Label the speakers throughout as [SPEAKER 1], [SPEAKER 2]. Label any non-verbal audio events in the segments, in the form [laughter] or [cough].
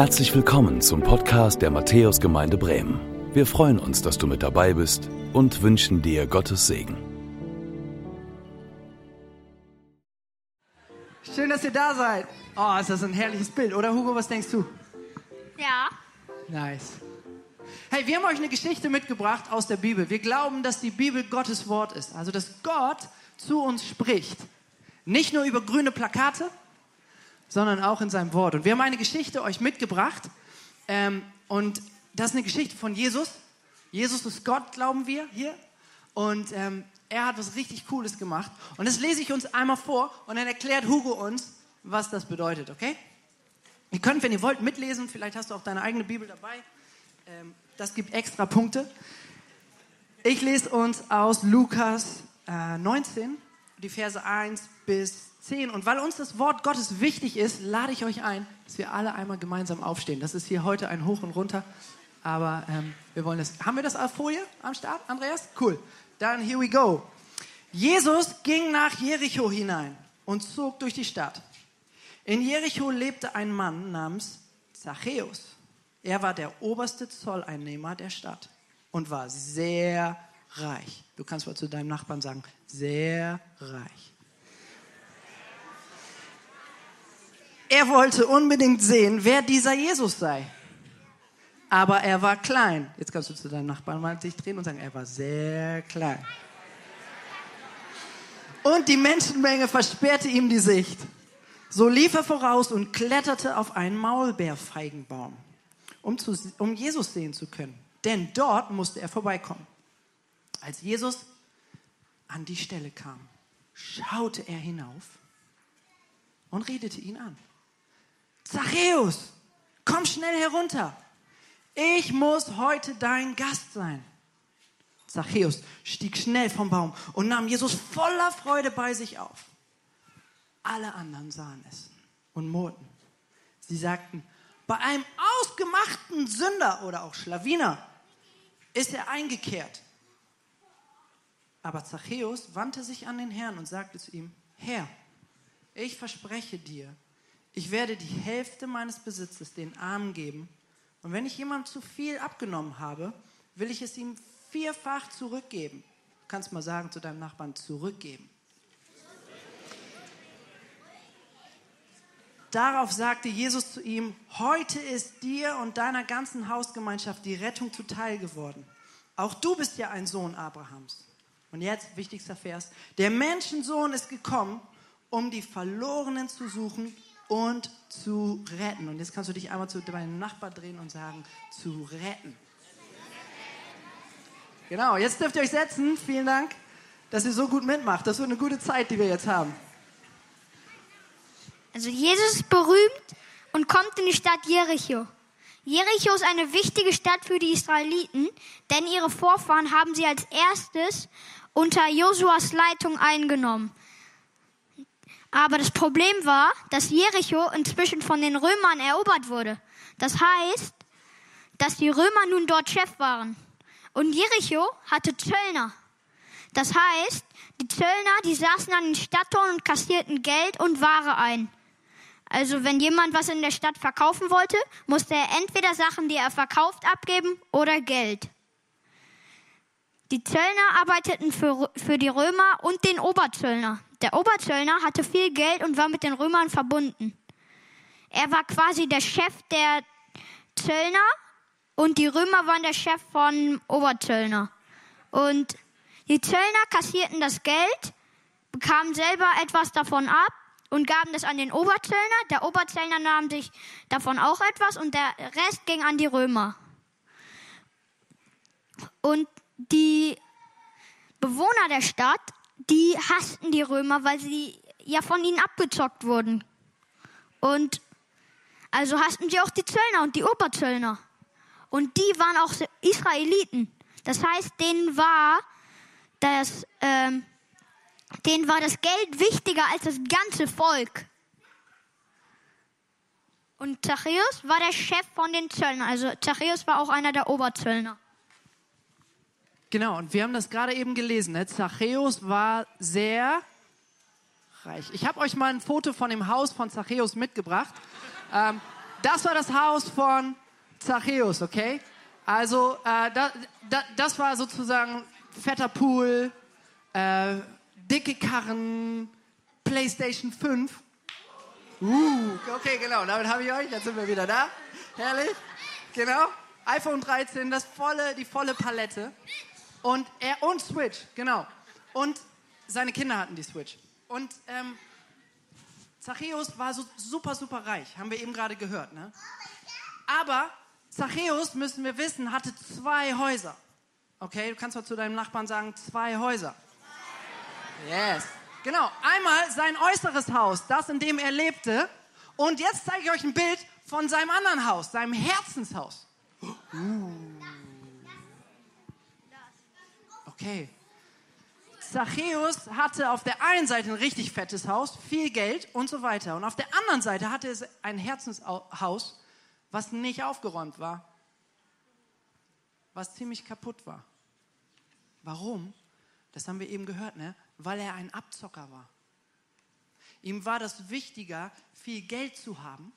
[SPEAKER 1] Herzlich willkommen zum Podcast der Matthäusgemeinde Bremen. Wir freuen uns, dass du mit dabei bist und wünschen dir Gottes Segen.
[SPEAKER 2] Schön, dass ihr da seid. Oh, ist das ein herrliches Bild, oder Hugo? Was denkst du?
[SPEAKER 3] Ja.
[SPEAKER 2] Nice. Hey, wir haben euch eine Geschichte mitgebracht aus der Bibel. Wir glauben, dass die Bibel Gottes Wort ist. Also, dass Gott zu uns spricht. Nicht nur über grüne Plakate, sondern auch in seinem Wort. Und wir haben eine Geschichte euch mitgebracht. Ähm, und das ist eine Geschichte von Jesus. Jesus ist Gott, glauben wir hier. Und ähm, er hat was richtig Cooles gemacht. Und das lese ich uns einmal vor und dann erklärt Hugo uns, was das bedeutet, okay? Ihr könnt, wenn ihr wollt, mitlesen. Vielleicht hast du auch deine eigene Bibel dabei. Ähm, das gibt extra Punkte. Ich lese uns aus Lukas äh, 19, die Verse 1 bis 10. Und weil uns das Wort Gottes wichtig ist, lade ich euch ein, dass wir alle einmal gemeinsam aufstehen. Das ist hier heute ein Hoch und Runter. Aber ähm, wir wollen das. Haben wir das auf Folie am Start, Andreas? Cool. Dann here we go. Jesus ging nach Jericho hinein und zog durch die Stadt. In Jericho lebte ein Mann namens Zachäus. Er war der oberste Zolleinnehmer der Stadt und war sehr reich. Du kannst mal zu deinem Nachbarn sagen, sehr reich. Er wollte unbedingt sehen, wer dieser Jesus sei. Aber er war klein. Jetzt kannst du zu deinem Nachbarn mal dich drehen und sagen, er war sehr klein. Und die Menschenmenge versperrte ihm die Sicht. So lief er voraus und kletterte auf einen Maulbeerfeigenbaum, um, zu, um Jesus sehen zu können. Denn dort musste er vorbeikommen. Als Jesus an die Stelle kam, schaute er hinauf und redete ihn an. Zachäus, komm schnell herunter. Ich muss heute dein Gast sein. Zachäus stieg schnell vom Baum und nahm Jesus voller Freude bei sich auf. Alle anderen sahen es und murrten. Sie sagten, bei einem ausgemachten Sünder oder auch Schlawiner ist er eingekehrt. Aber Zachäus wandte sich an den Herrn und sagte zu ihm, Herr, ich verspreche dir, ich werde die Hälfte meines Besitzes den Armen geben. Und wenn ich jemandem zu viel abgenommen habe, will ich es ihm vierfach zurückgeben. Du kannst mal sagen zu deinem Nachbarn, zurückgeben. Darauf sagte Jesus zu ihm, heute ist dir und deiner ganzen Hausgemeinschaft die Rettung zuteil geworden. Auch du bist ja ein Sohn Abrahams. Und jetzt, wichtigster Vers, der Menschensohn ist gekommen, um die Verlorenen zu suchen und zu retten. Und jetzt kannst du dich einmal zu deinem Nachbar drehen und sagen, zu retten. Genau, jetzt dürft ihr euch setzen. Vielen Dank, dass ihr so gut mitmacht. Das wird eine gute Zeit, die wir jetzt haben.
[SPEAKER 3] Also Jesus ist berühmt und kommt in die Stadt Jericho. Jericho ist eine wichtige Stadt für die Israeliten, denn ihre Vorfahren haben sie als erstes unter Josuas Leitung eingenommen. Aber das Problem war, dass Jericho inzwischen von den Römern erobert wurde. Das heißt, dass die Römer nun dort Chef waren. Und Jericho hatte Zöllner. Das heißt, die Zöllner, die saßen an den Stadttoren und kassierten Geld und Ware ein. Also wenn jemand was in der Stadt verkaufen wollte, musste er entweder Sachen, die er verkauft, abgeben oder Geld. Die Zöllner arbeiteten für, für die Römer und den Oberzöllner. Der Oberzöllner hatte viel Geld und war mit den Römern verbunden. Er war quasi der Chef der Zöllner und die Römer waren der Chef von Oberzöllner. Und die Zöllner kassierten das Geld, bekamen selber etwas davon ab und gaben das an den Oberzöllner. Der Oberzöllner nahm sich davon auch etwas und der Rest ging an die Römer. Und die Bewohner der Stadt, die hassten die Römer, weil sie ja von ihnen abgezockt wurden. Und also hassten sie auch die Zöllner und die Oberzöllner. Und die waren auch Israeliten. Das heißt, denen war das, ähm, denen war das Geld wichtiger als das ganze Volk. Und Zachäus war der Chef von den Zöllnern. Also Zachäus war auch einer der Oberzöllner.
[SPEAKER 2] Genau, und wir haben das gerade eben gelesen. Ne? Zachäus war sehr reich. Ich habe euch mal ein Foto von dem Haus von Zachäus mitgebracht. Ähm, das war das Haus von Zachäus, okay? Also, äh, da, da, das war sozusagen fetter Pool, äh, dicke Karren, PlayStation 5. Uh, okay, genau, damit habe ich euch, jetzt sind wir wieder da. Herrlich, genau. iPhone 13, das volle, die volle Palette. Und er, und Switch, genau. Und seine Kinder hatten die Switch. Und ähm, Zachäus war so super, super reich, haben wir eben gerade gehört. Ne? Aber Zachäus, müssen wir wissen, hatte zwei Häuser. Okay, du kannst mal zu deinem Nachbarn sagen, zwei Häuser. Yes. Genau, einmal sein äußeres Haus, das, in dem er lebte. Und jetzt zeige ich euch ein Bild von seinem anderen Haus, seinem Herzenshaus. [gasps] Uh. Okay. Zachäus hatte auf der einen Seite ein richtig fettes Haus, viel Geld und so weiter. Und auf der anderen Seite hatte er ein Herzenshaus, was nicht aufgeräumt war, was ziemlich kaputt war. Warum? Das haben wir eben gehört, ne? Weil er ein Abzocker war. Ihm war das wichtiger, viel Geld zu haben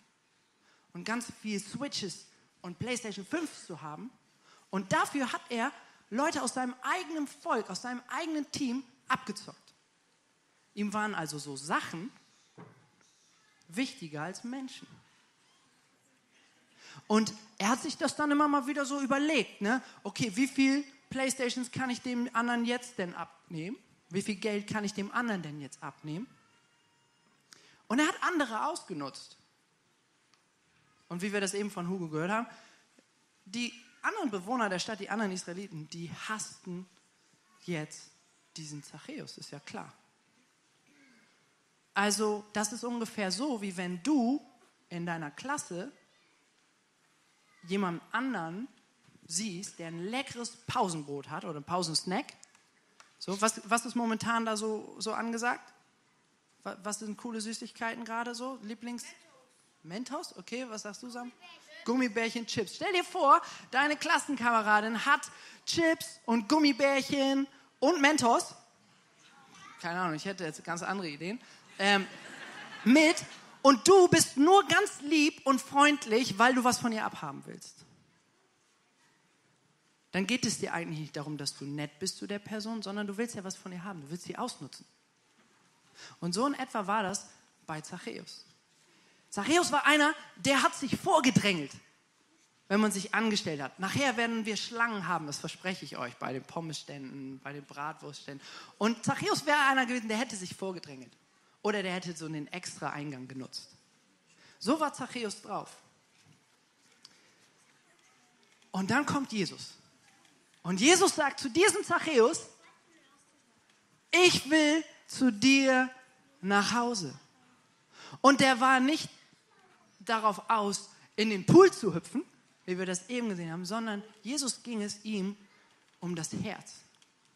[SPEAKER 2] und ganz viel Switches und PlayStation 5 zu haben. Und dafür hat er Leute aus seinem eigenen Volk, aus seinem eigenen Team abgezockt. Ihm waren also so Sachen wichtiger als Menschen. Und er hat sich das dann immer mal wieder so überlegt, ne? Okay, wie viel Playstations kann ich dem anderen jetzt denn abnehmen? Wie viel Geld kann ich dem anderen denn jetzt abnehmen? Und er hat andere ausgenutzt. Und wie wir das eben von Hugo gehört haben, die anderen Bewohner der Stadt, die anderen Israeliten, die hassten jetzt diesen Zachäus, ist ja klar. Also das ist ungefähr so, wie wenn du in deiner Klasse jemand anderen siehst, der ein leckeres Pausenbrot hat oder ein Pausensnack. So, was, was ist momentan da so, so angesagt? Was, was sind coole Süßigkeiten gerade so? Lieblings... Mentos? Okay, was sagst du, Sam? Gummibärchen, Chips. Stell dir vor, deine Klassenkameradin hat Chips und Gummibärchen und Mentos. Keine Ahnung, ich hätte jetzt ganz andere Ideen. Ähm, mit und du bist nur ganz lieb und freundlich, weil du was von ihr abhaben willst. Dann geht es dir eigentlich nicht darum, dass du nett bist zu der Person, sondern du willst ja was von ihr haben. Du willst sie ausnutzen. Und so in etwa war das bei Zachäus. Zachäus war einer, der hat sich vorgedrängelt, wenn man sich angestellt hat. Nachher werden wir Schlangen haben, das verspreche ich euch, bei den Pommesständen, bei den Bratwurstständen. Und Zachäus wäre einer gewesen, der hätte sich vorgedrängelt. Oder der hätte so einen extra Eingang genutzt. So war Zachäus drauf. Und dann kommt Jesus. Und Jesus sagt zu diesem Zachäus, ich will zu dir nach Hause. Und der war nicht darauf aus, in den Pool zu hüpfen, wie wir das eben gesehen haben, sondern Jesus ging es ihm um das Herz.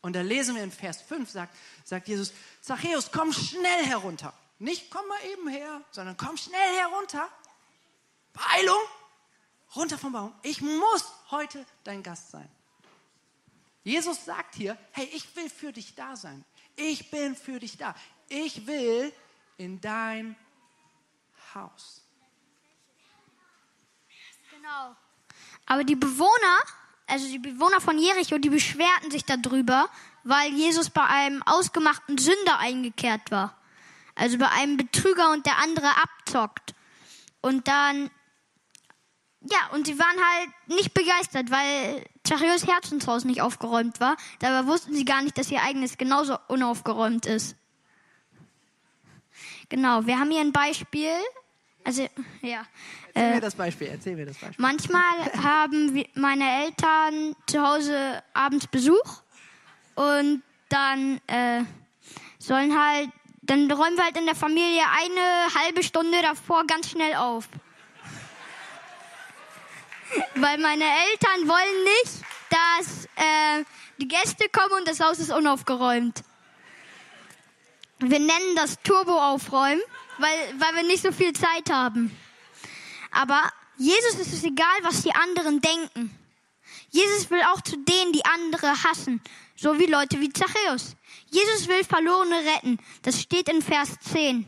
[SPEAKER 2] Und da lesen wir in Vers 5, sagt, sagt Jesus, Zachäus, komm schnell herunter. Nicht komm mal eben her, sondern komm schnell herunter. Beeilung, runter vom Baum. Ich muss heute dein Gast sein. Jesus sagt hier, hey, ich will für dich da sein. Ich bin für dich da. Ich will in dein Haus.
[SPEAKER 3] Genau. Aber die Bewohner, also die Bewohner von Jericho, die beschwerten sich darüber, weil Jesus bei einem ausgemachten Sünder eingekehrt war. Also bei einem Betrüger und der andere abzockt. Und dann, ja, und sie waren halt nicht begeistert, weil Zachäus Herzenshaus nicht aufgeräumt war. Dabei wussten sie gar nicht, dass ihr eigenes genauso unaufgeräumt ist. Genau, wir haben hier ein Beispiel. Also, ja.
[SPEAKER 2] Erzähl mir das Beispiel, erzähl mir das Beispiel.
[SPEAKER 3] Manchmal [laughs] haben meine Eltern zu Hause abends Besuch und dann äh, sollen halt, dann räumen wir halt in der Familie eine halbe Stunde davor ganz schnell auf. [laughs] Weil meine Eltern wollen nicht, dass äh, die Gäste kommen und das Haus ist unaufgeräumt. Wir nennen das Turbo-Aufräumen, weil, weil wir nicht so viel Zeit haben. Aber Jesus ist es egal, was die anderen denken. Jesus will auch zu denen, die andere hassen, so wie Leute wie Zachäus. Jesus will Verlorene retten. Das steht in Vers 10.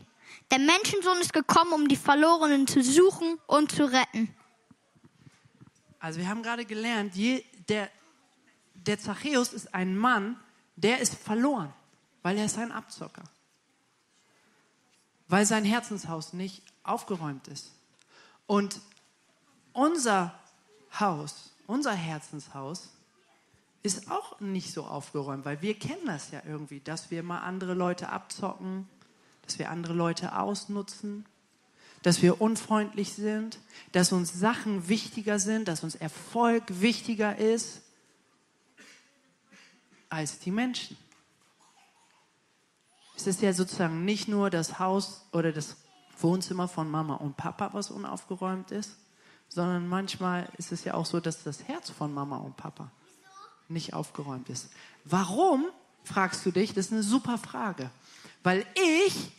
[SPEAKER 3] Der Menschensohn ist gekommen, um die Verlorenen zu suchen und zu retten.
[SPEAKER 2] Also wir haben gerade gelernt, je, der, der Zachäus ist ein Mann, der ist verloren, weil er ist ein Abzocker. Weil sein Herzenshaus nicht aufgeräumt ist. Und unser Haus, unser Herzenshaus, ist auch nicht so aufgeräumt, weil wir kennen das ja irgendwie, dass wir mal andere Leute abzocken, dass wir andere Leute ausnutzen, dass wir unfreundlich sind, dass uns Sachen wichtiger sind, dass uns Erfolg wichtiger ist als die Menschen. Es ist ja sozusagen nicht nur das Haus oder das Wohnzimmer von Mama und Papa, was unaufgeräumt ist, sondern manchmal ist es ja auch so, dass das Herz von Mama und Papa nicht aufgeräumt ist. Warum, fragst du dich, das ist eine super Frage. Weil ich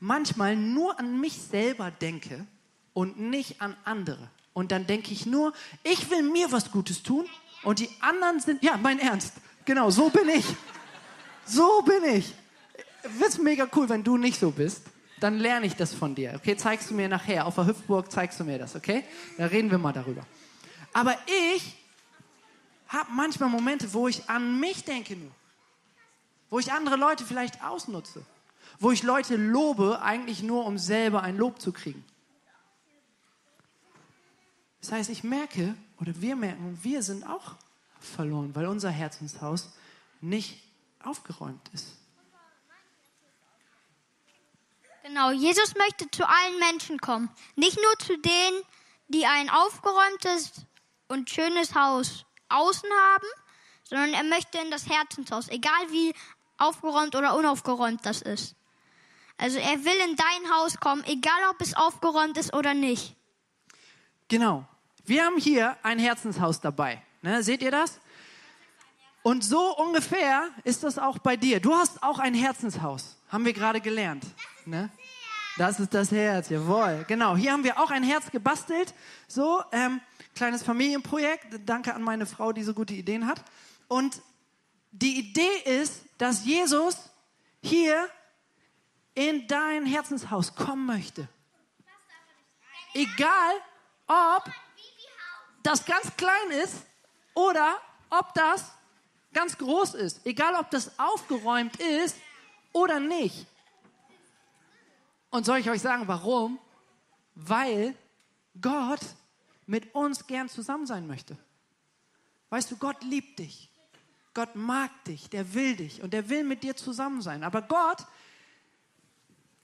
[SPEAKER 2] manchmal nur an mich selber denke und nicht an andere. Und dann denke ich nur, ich will mir was Gutes tun und die anderen sind, ja, mein Ernst, genau, so bin ich. So bin ich. Wird mega cool, wenn du nicht so bist. Dann lerne ich das von dir. Okay, zeigst du mir nachher. Auf der Hüpfburg zeigst du mir das, okay? Da reden wir mal darüber. Aber ich habe manchmal Momente, wo ich an mich denke nur. Wo ich andere Leute vielleicht ausnutze wo ich Leute lobe, eigentlich nur um selber ein Lob zu kriegen. Das heißt, ich merke oder wir merken, wir sind auch verloren, weil unser Herzenshaus nicht aufgeräumt ist.
[SPEAKER 3] Genau, Jesus möchte zu allen Menschen kommen. Nicht nur zu denen, die ein aufgeräumtes und schönes Haus außen haben, sondern er möchte in das Herzenshaus, egal wie aufgeräumt oder unaufgeräumt das ist. Also er will in dein Haus kommen, egal ob es aufgeräumt ist oder nicht.
[SPEAKER 2] Genau. Wir haben hier ein Herzenshaus dabei. Ne, seht ihr das? Und so ungefähr ist das auch bei dir. Du hast auch ein Herzenshaus. Haben wir gerade gelernt. Ne? Das ist das Herz, jawohl. Genau, hier haben wir auch ein Herz gebastelt. So, ähm, kleines Familienprojekt. Danke an meine Frau, die so gute Ideen hat. Und die Idee ist, dass Jesus hier in dein Herzenshaus kommen möchte. Egal, ob das ganz klein ist oder ob das ganz groß ist. Egal, ob das aufgeräumt ist oder nicht. Und soll ich euch sagen, warum? Weil Gott mit uns gern zusammen sein möchte. Weißt du, Gott liebt dich. Gott mag dich, der will dich und der will mit dir zusammen sein. Aber Gott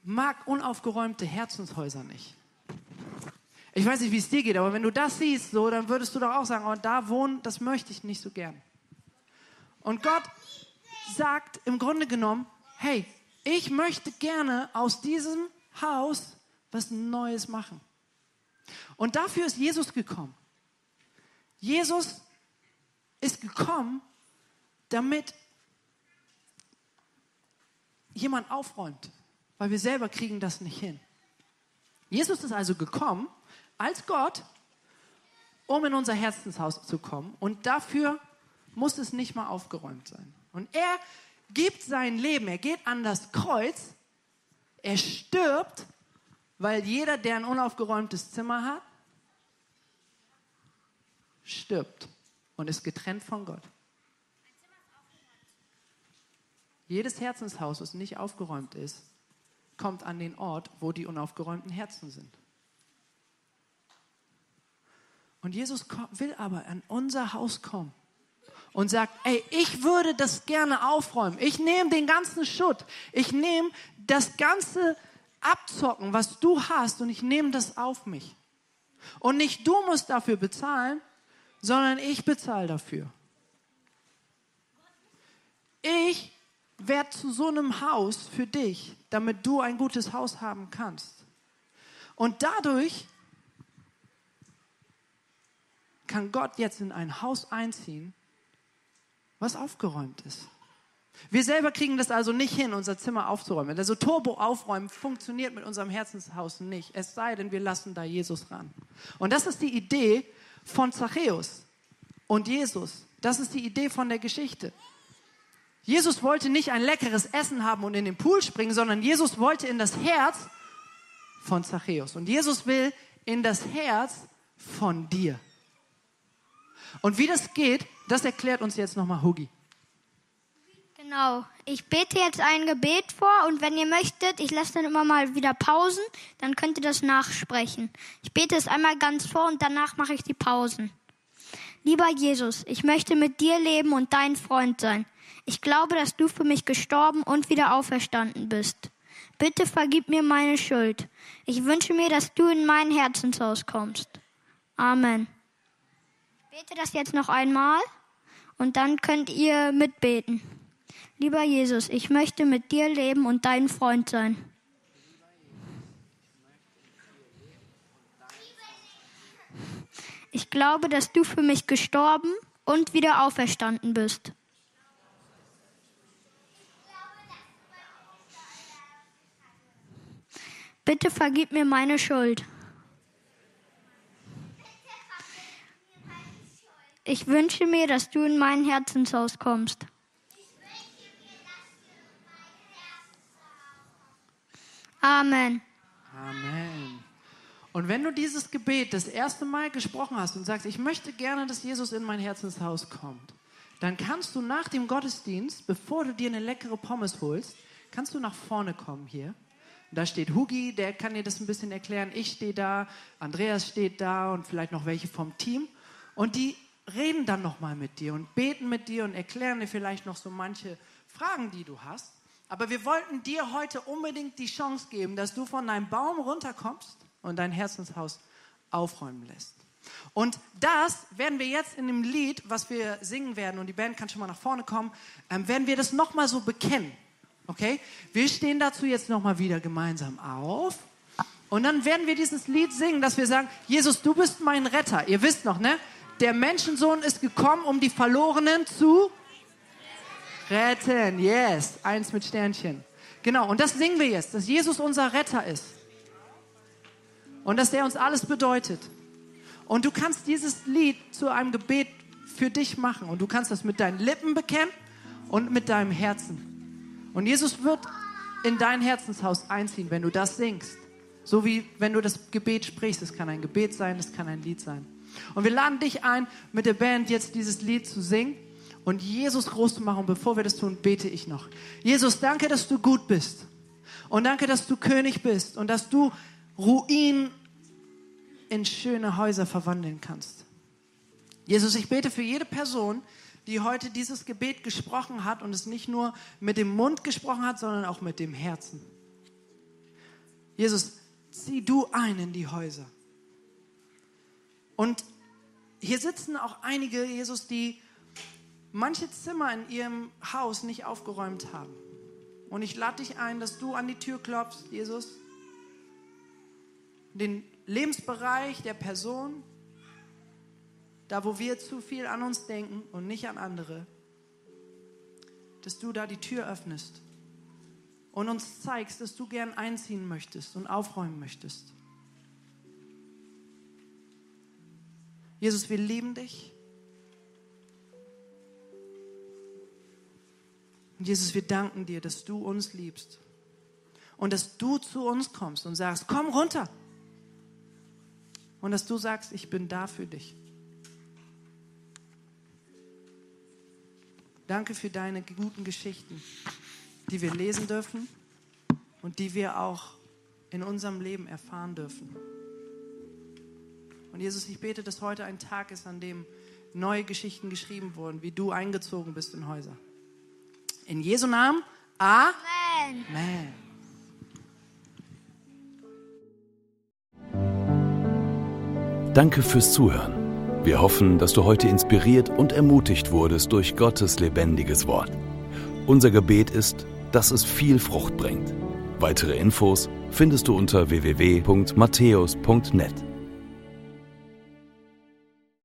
[SPEAKER 2] mag unaufgeräumte Herzenshäuser nicht. Ich weiß nicht, wie es dir geht, aber wenn du das siehst, so, dann würdest du doch auch sagen, oh, da wohnen, das möchte ich nicht so gern. Und Gott sagt im Grunde genommen, hey, ich möchte gerne aus diesem Haus was Neues machen. Und dafür ist Jesus gekommen. Jesus ist gekommen, damit jemand aufräumt weil wir selber kriegen das nicht hin. Jesus ist also gekommen als Gott, um in unser Herzenshaus zu kommen und dafür muss es nicht mal aufgeräumt sein. Und er gibt sein Leben, er geht an das Kreuz, er stirbt, weil jeder, der ein unaufgeräumtes Zimmer hat, stirbt und ist getrennt von Gott. Jedes Herzenshaus, das nicht aufgeräumt ist, kommt an den Ort, wo die unaufgeräumten Herzen sind. Und Jesus will aber an unser Haus kommen und sagt, ey, ich würde das gerne aufräumen. Ich nehme den ganzen Schutt. Ich nehme das ganze Abzocken, was du hast, und ich nehme das auf mich. Und nicht du musst dafür bezahlen, sondern ich bezahle dafür. Ich werde zu so einem Haus für dich, damit du ein gutes Haus haben kannst. Und dadurch kann Gott jetzt in ein Haus einziehen, was aufgeräumt ist. Wir selber kriegen das also nicht hin, unser Zimmer aufzuräumen. Also Turbo aufräumen funktioniert mit unserem Herzenshaus nicht. Es sei denn, wir lassen da Jesus ran. Und das ist die Idee von Zachäus und Jesus. Das ist die Idee von der Geschichte. Jesus wollte nicht ein leckeres Essen haben und in den Pool springen, sondern Jesus wollte in das Herz von Zachäus. Und Jesus will in das Herz von dir. Und wie das geht, das erklärt uns jetzt nochmal Hugi.
[SPEAKER 3] Genau. Ich bete jetzt ein Gebet vor und wenn ihr möchtet, ich lasse dann immer mal wieder Pausen, dann könnt ihr das nachsprechen. Ich bete es einmal ganz vor und danach mache ich die Pausen. Lieber Jesus, ich möchte mit dir leben und dein Freund sein. Ich glaube, dass du für mich gestorben und wieder auferstanden bist. Bitte vergib mir meine Schuld. Ich wünsche mir, dass du in mein Herzenshaus kommst. Amen. Bete das jetzt noch einmal und dann könnt ihr mitbeten. Lieber Jesus, ich möchte mit dir leben und dein Freund sein. Ich glaube, dass du für mich gestorben und wieder auferstanden bist. Bitte vergib mir meine Schuld. Ich wünsche mir, dass du in mein Herzenshaus kommst. Amen.
[SPEAKER 2] Amen. Und wenn du dieses Gebet das erste Mal gesprochen hast und sagst, ich möchte gerne, dass Jesus in mein Herzenshaus kommt, dann kannst du nach dem Gottesdienst, bevor du dir eine leckere Pommes holst, kannst du nach vorne kommen hier. Da steht Hugi, der kann dir das ein bisschen erklären. Ich stehe da, Andreas steht da und vielleicht noch welche vom Team. Und die reden dann nochmal mit dir und beten mit dir und erklären dir vielleicht noch so manche Fragen, die du hast. Aber wir wollten dir heute unbedingt die Chance geben, dass du von deinem Baum runterkommst und dein Herzenshaus aufräumen lässt. Und das werden wir jetzt in dem Lied, was wir singen werden, und die Band kann schon mal nach vorne kommen, ähm, werden wir das nochmal so bekennen. Okay? Wir stehen dazu jetzt nochmal wieder gemeinsam auf. Und dann werden wir dieses Lied singen, dass wir sagen, Jesus, du bist mein Retter. Ihr wisst noch, ne? Der Menschensohn ist gekommen, um die Verlorenen zu retten. Yes, eins mit Sternchen. Genau, und das singen wir jetzt, dass Jesus unser Retter ist. Und dass der uns alles bedeutet. Und du kannst dieses Lied zu einem Gebet für dich machen. Und du kannst das mit deinen Lippen bekennen und mit deinem Herzen. Und Jesus wird in dein Herzenshaus einziehen, wenn du das singst. So wie wenn du das Gebet sprichst. Es kann ein Gebet sein, es kann ein Lied sein. Und wir laden dich ein, mit der Band jetzt dieses Lied zu singen und Jesus groß zu machen. Und bevor wir das tun, bete ich noch. Jesus, danke, dass du gut bist. Und danke, dass du König bist und dass du Ruinen in schöne Häuser verwandeln kannst. Jesus, ich bete für jede Person, die heute dieses Gebet gesprochen hat und es nicht nur mit dem Mund gesprochen hat, sondern auch mit dem Herzen. Jesus, zieh du ein in die Häuser. Und hier sitzen auch einige, Jesus, die manche Zimmer in ihrem Haus nicht aufgeräumt haben. Und ich lade dich ein, dass du an die Tür klopfst, Jesus. Den Lebensbereich der Person, da wo wir zu viel an uns denken und nicht an andere, dass du da die Tür öffnest und uns zeigst, dass du gern einziehen möchtest und aufräumen möchtest. Jesus, wir lieben dich. Jesus, wir danken dir, dass du uns liebst und dass du zu uns kommst und sagst, komm runter. Und dass du sagst, ich bin da für dich. Danke für deine guten Geschichten, die wir lesen dürfen und die wir auch in unserem Leben erfahren dürfen. Und Jesus, ich bete, dass heute ein Tag ist, an dem neue Geschichten geschrieben wurden, wie du eingezogen bist in Häuser. In Jesu Namen. Amen. Amen.
[SPEAKER 1] Danke fürs Zuhören. Wir hoffen, dass du heute inspiriert und ermutigt wurdest durch Gottes lebendiges Wort. Unser Gebet ist, dass es viel Frucht bringt. Weitere Infos findest du unter www.matthäus.net.